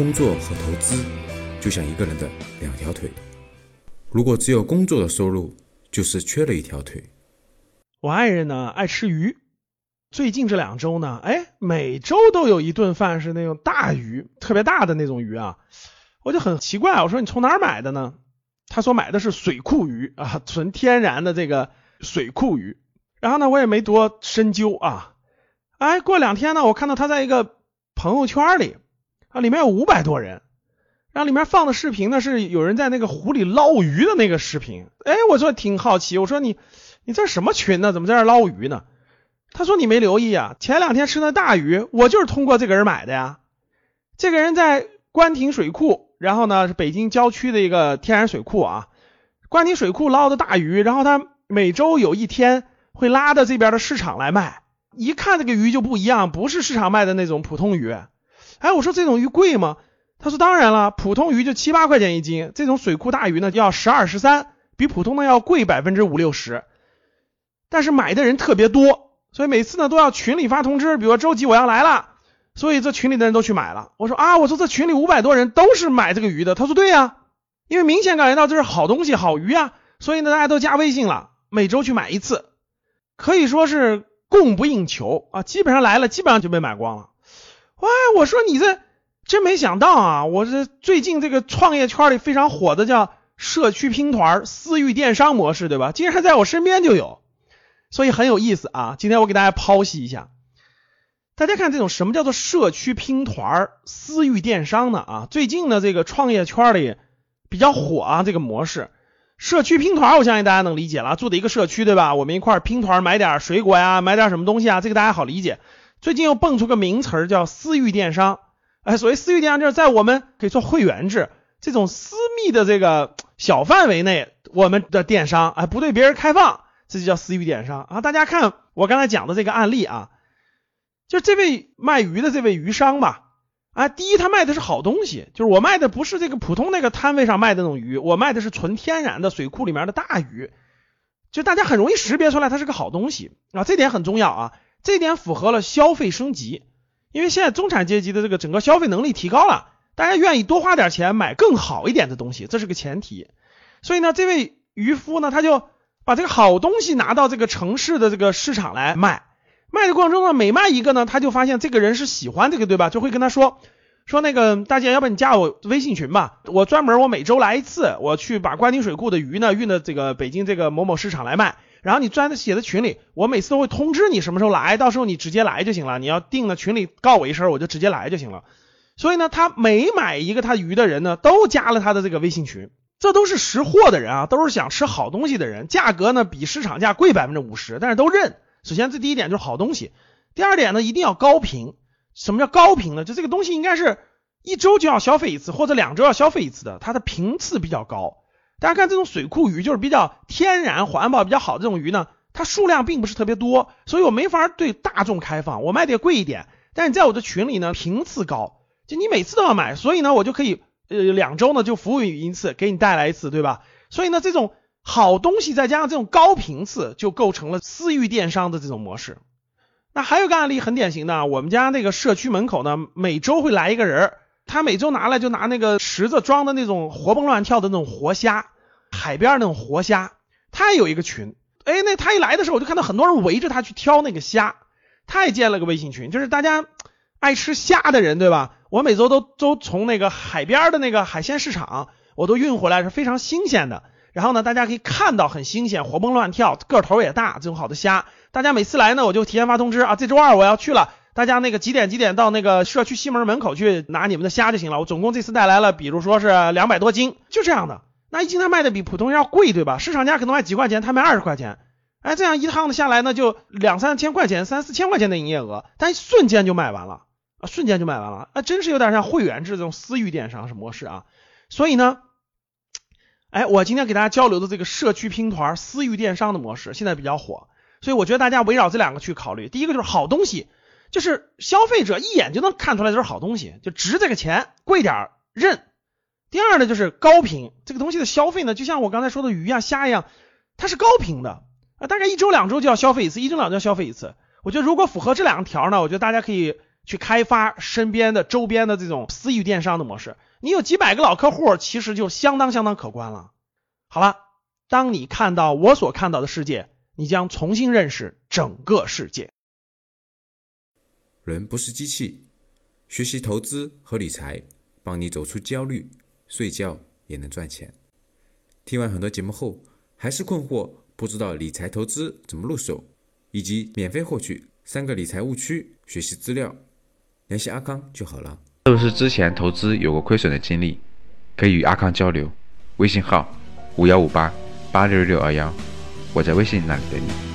工作和投资就像一个人的两条腿，如果只有工作的收入，就是缺了一条腿。我爱人呢爱吃鱼，最近这两周呢，哎，每周都有一顿饭是那种大鱼，特别大的那种鱼啊，我就很奇怪，我说你从哪儿买的呢？他说买的是水库鱼啊，纯天然的这个水库鱼。然后呢，我也没多深究啊。哎，过两天呢，我看到他在一个朋友圈里啊，里面有五百多人，然后里面放的视频呢是有人在那个湖里捞鱼的那个视频。哎，我说挺好奇，我说你你这什么群呢？怎么在这捞鱼呢？他说你没留意啊，前两天吃那大鱼，我就是通过这个人买的呀。这个人在官亭水库。然后呢，是北京郊区的一个天然水库啊，官亭水库捞的大鱼，然后他每周有一天会拉到这边的市场来卖。一看这个鱼就不一样，不是市场卖的那种普通鱼。哎，我说这种鱼贵吗？他说当然了，普通鱼就七八块钱一斤，这种水库大鱼呢要十二十三，比普通的要贵百分之五六十。但是买的人特别多，所以每次呢都要群里发通知，比如说周几我要来了。所以这群里的人都去买了。我说啊，我说这群里五百多人都是买这个鱼的。他说对呀，因为明显感觉到这是好东西、好鱼啊，所以呢大家都加微信了，每周去买一次，可以说是供不应求啊，基本上来了，基本上就被买光了。哇，我说你这真没想到啊，我这最近这个创业圈里非常火的叫社区拼团、私域电商模式，对吧？竟然在我身边就有，所以很有意思啊。今天我给大家剖析一下。大家看这种什么叫做社区拼团私域电商呢？啊，最近呢这个创业圈里比较火啊这个模式，社区拼团，我相信大家能理解了，住的一个社区对吧？我们一块拼团买点水果呀，买点什么东西啊，这个大家好理解。最近又蹦出个名词儿叫私域电商，哎，所谓私域电商就是在我们可以做会员制这种私密的这个小范围内，我们的电商哎不对别人开放，这就叫私域电商啊。大家看我刚才讲的这个案例啊。就这位卖鱼的这位鱼商吧，啊，第一他卖的是好东西，就是我卖的不是这个普通那个摊位上卖的那种鱼，我卖的是纯天然的水库里面的大鱼，就大家很容易识别出来它是个好东西啊，这点很重要啊，这点符合了消费升级，因为现在中产阶级的这个整个消费能力提高了，大家愿意多花点钱买更好一点的东西，这是个前提，所以呢，这位渔夫呢，他就把这个好东西拿到这个城市的这个市场来卖。卖的过程中呢，每卖一个呢，他就发现这个人是喜欢这个，对吧？就会跟他说说那个大姐，要不你加我微信群吧，我专门我每周来一次，我去把关堤水库的鱼呢运到这个北京这个某某市场来卖。然后你专写在群里，我每次都会通知你什么时候来，到时候你直接来就行了。你要定了群里告我一声，我就直接来就行了。所以呢，他每买一个他鱼的人呢，都加了他的这个微信群。这都是识货的人啊，都是想吃好东西的人，价格呢比市场价贵百分之五十，但是都认。首先，这第一点就是好东西。第二点呢，一定要高频。什么叫高频呢？就这个东西应该是一周就要消费一次，或者两周要消费一次的，它的频次比较高。大家看这种水库鱼，就是比较天然、环保比较好的这种鱼呢，它数量并不是特别多，所以我没法对大众开放。我卖的也贵一点，但是在我的群里呢，频次高，就你每次都要买，所以呢，我就可以呃两周呢就服务你一次，给你带来一次，对吧？所以呢，这种。好东西再加上这种高频次，就构成了私域电商的这种模式。那还有个案例很典型的，我们家那个社区门口呢，每周会来一个人儿，他每周拿来就拿那个池子装的那种活蹦乱跳的那种活虾，海边那种活虾。他也有一个群，哎，那他一来的时候，我就看到很多人围着他去挑那个虾。他也建了个微信群，就是大家爱吃虾的人，对吧？我每周都都从那个海边的那个海鲜市场，我都运回来，是非常新鲜的。然后呢，大家可以看到很新鲜、活蹦乱跳、个头也大这种好的虾。大家每次来呢，我就提前发通知啊，这周二我要去了，大家那个几点几点到那个社区西门门口去拿你们的虾就行了。我总共这次带来了，比如说是两百多斤，就这样的。那一斤它卖的比普通要贵，对吧？市场价可能卖几块钱，他卖二十块钱。哎，这样一趟的下来呢，就两三千块钱、三四千块钱的营业额，但瞬间就卖完了啊，瞬间就卖完了啊，真是有点像会员制这种私域电商是模式啊。所以呢。哎，我今天给大家交流的这个社区拼团、私域电商的模式现在比较火，所以我觉得大家围绕这两个去考虑。第一个就是好东西，就是消费者一眼就能看出来这是好东西，就值这个钱，贵点认。第二呢就是高频，这个东西的消费呢，就像我刚才说的鱼啊、虾一样，它是高频的啊，大概一周两周就要消费一次，一周两周消费一次。我觉得如果符合这两条呢，我觉得大家可以去开发身边的周边的这种私域电商的模式。你有几百个老客户，其实就相当相当可观了。好了，当你看到我所看到的世界，你将重新认识整个世界。人不是机器，学习投资和理财，帮你走出焦虑，睡觉也能赚钱。听完很多节目后，还是困惑，不知道理财投资怎么入手，以及免费获取三个理财误区学习资料，联系阿康就好了。是不是之前投资有过亏损的经历？可以与阿康交流，微信号五幺五八八六六二幺，我在微信那里等你。